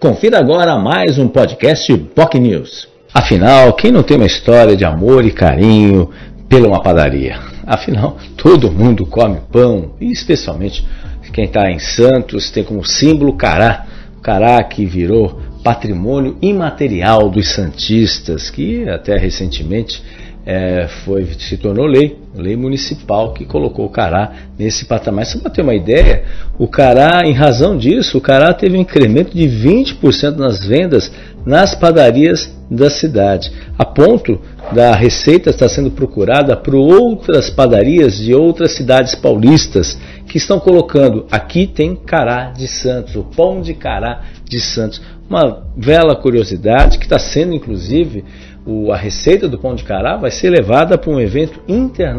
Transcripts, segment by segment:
Confira agora mais um podcast POC News. Afinal, quem não tem uma história de amor e carinho pela uma padaria? Afinal, todo mundo come pão, e especialmente quem está em Santos tem como símbolo cará. O cará que virou patrimônio imaterial dos santistas, que até recentemente é, foi, se tornou lei, lei municipal que colocou o Cará nesse patamar. Só para ter uma ideia, o Cará, em razão disso, o Cará teve um incremento de 20% nas vendas nas padarias da cidade, a ponto da receita estar sendo procurada por outras padarias de outras cidades paulistas que estão colocando aqui tem cará de Santos, o pão de cará de Santos. Uma bela curiosidade que está sendo inclusive o, a receita do pão de cará vai ser levada para um evento internacional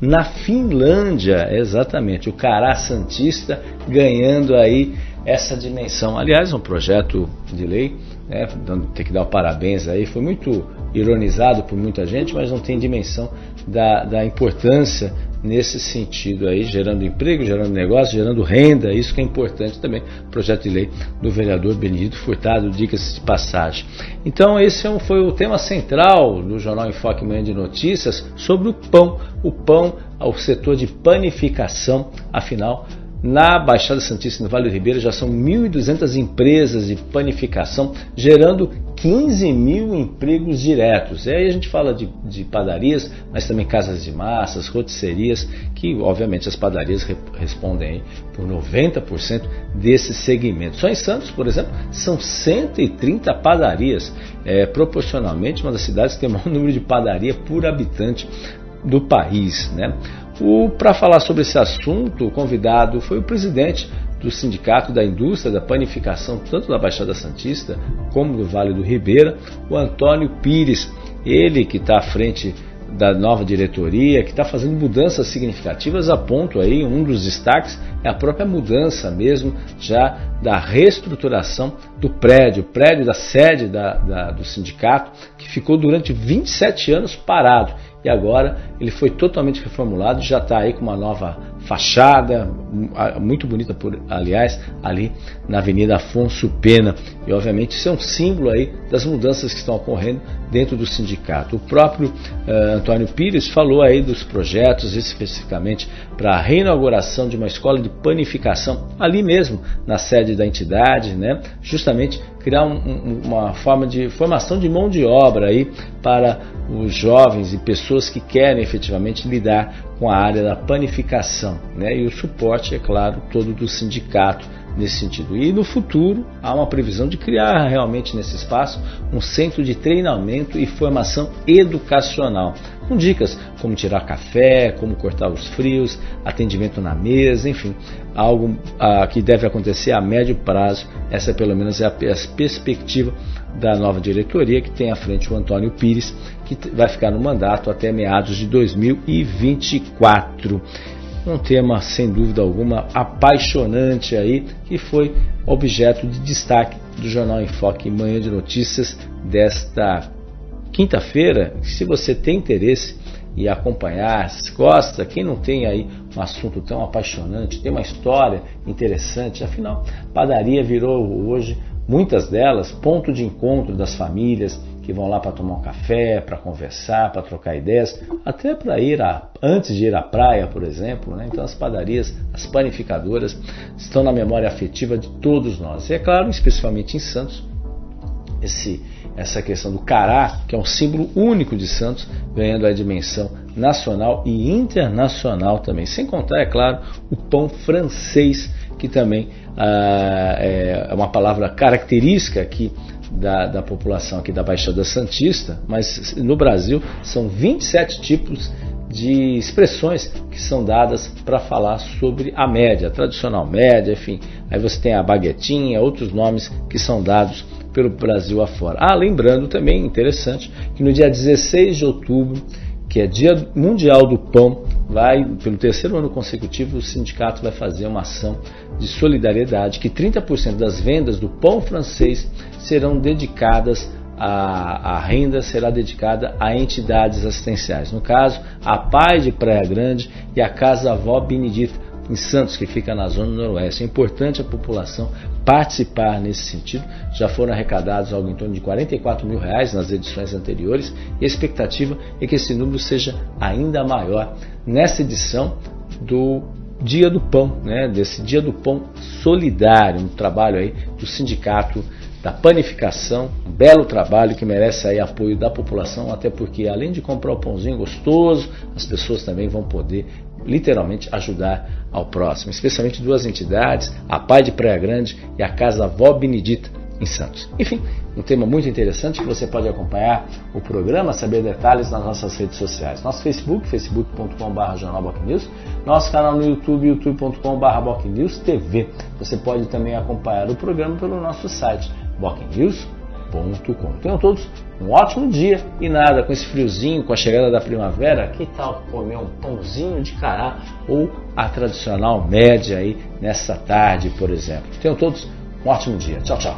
na Finlândia, exatamente, o Cará Santista ganhando aí essa dimensão. Aliás, um projeto de lei, né, tem que dar parabéns aí, foi muito ironizado por muita gente, mas não tem dimensão da, da importância nesse sentido aí, gerando emprego, gerando negócio, gerando renda, isso que é importante também, projeto de lei do vereador Benedito Furtado, dicas de passagem. Então esse é foi o tema central do Jornal Enfoque Manhã de Notícias sobre o pão, o pão ao setor de panificação, afinal na Baixada Santista, no Vale do Ribeira, já são 1.200 empresas de panificação, gerando 15 mil empregos diretos. E aí a gente fala de, de padarias, mas também casas de massas, rotisserias, que obviamente as padarias re, respondem por 90% desse segmento. Só em Santos, por exemplo, são 130 padarias, é, proporcionalmente uma das cidades que tem o maior número de padaria por habitante do país. Né? Para falar sobre esse assunto, o convidado foi o presidente do Sindicato da Indústria da Panificação, tanto da Baixada Santista como do Vale do Ribeira, o Antônio Pires. Ele que está à frente da nova diretoria, que está fazendo mudanças significativas, a ponto aí, um dos destaques é a própria mudança mesmo já da reestruturação do prédio, prédio da sede da, da, do sindicato, que ficou durante 27 anos parado e agora ele foi totalmente reformulado, já está aí com uma nova fachada, muito bonita, por, aliás, ali na Avenida Afonso Pena. E obviamente isso é um símbolo aí das mudanças que estão ocorrendo dentro do sindicato. O próprio uh, Antônio Pires falou aí dos projetos, especificamente para a reinauguração de uma escola de panificação ali mesmo, na sede da entidade, né? justamente criar um, um, uma forma de formação de mão de obra aí para os jovens e pessoas que querem efetivamente lidar com a área da panificação, né? E o suporte, é claro, todo do sindicato nesse sentido. E no futuro há uma previsão de criar realmente nesse espaço um centro de treinamento e formação educacional, com dicas como tirar café, como cortar os frios, atendimento na mesa, enfim, algo ah, que deve acontecer a médio prazo. Essa pelo menos é a perspectiva da nova diretoria que tem à frente o Antônio Pires, que vai ficar no mandato até meados de 2024 um tema sem dúvida alguma apaixonante aí, que foi objeto de destaque do Jornal Enfoque Manhã de Notícias desta quinta-feira. Se você tem interesse e acompanhar, se gosta, quem não tem aí um assunto tão apaixonante, tem uma história interessante, afinal, padaria virou hoje, muitas delas, ponto de encontro das famílias, que vão lá para tomar um café, para conversar, para trocar ideias, até para ir a, antes de ir à praia, por exemplo. Né? Então as padarias, as panificadoras estão na memória afetiva de todos nós. E é claro, especificamente em Santos, esse, essa questão do cará, que é um símbolo único de Santos, ganhando a dimensão nacional e internacional também. Sem contar, é claro, o pão francês, que também ah, é uma palavra característica aqui da, da população aqui da Baixada Santista, mas no Brasil são 27 tipos de expressões que são dadas para falar sobre a média, tradicional média, enfim. Aí você tem a baguetinha, outros nomes que são dados pelo Brasil afora. Ah, lembrando também, interessante, que no dia 16 de outubro, que é Dia Mundial do Pão, vai, pelo terceiro ano consecutivo, o sindicato vai fazer uma ação de solidariedade, que 30% das vendas do pão francês serão dedicadas a, a, renda será dedicada a entidades assistenciais. No caso, a Pai de Praia Grande e a Casa Avó Benedita em Santos, que fica na zona noroeste. É importante a população participar nesse sentido. Já foram arrecadados algo em torno de 44 mil reais nas edições anteriores e a expectativa é que esse número seja ainda maior nessa edição do Dia do Pão, né? desse Dia do Pão solidário, um trabalho aí do sindicato da panificação, um belo trabalho que merece aí apoio da população, até porque além de comprar o pãozinho gostoso, as pessoas também vão poder literalmente ajudar ao próximo, especialmente duas entidades, a Pai de Praia Grande e a Casa Vó Benedita em Santos. Enfim, um tema muito interessante que você pode acompanhar o programa, saber detalhes nas nossas redes sociais. Nosso Facebook, facebook.com.br jornalbocnews, nosso canal no YouTube, youtube.com.br TV. Você pode também acompanhar o programa pelo nosso site bocnews.com. Tenham todos um ótimo dia e nada, com esse friozinho, com a chegada da primavera, que tal comer um pãozinho de cará ou a tradicional média aí nessa tarde, por exemplo. Tenham todos um ótimo dia. Tchau, tchau.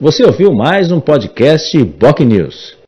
Você ouviu mais um podcast Boc News.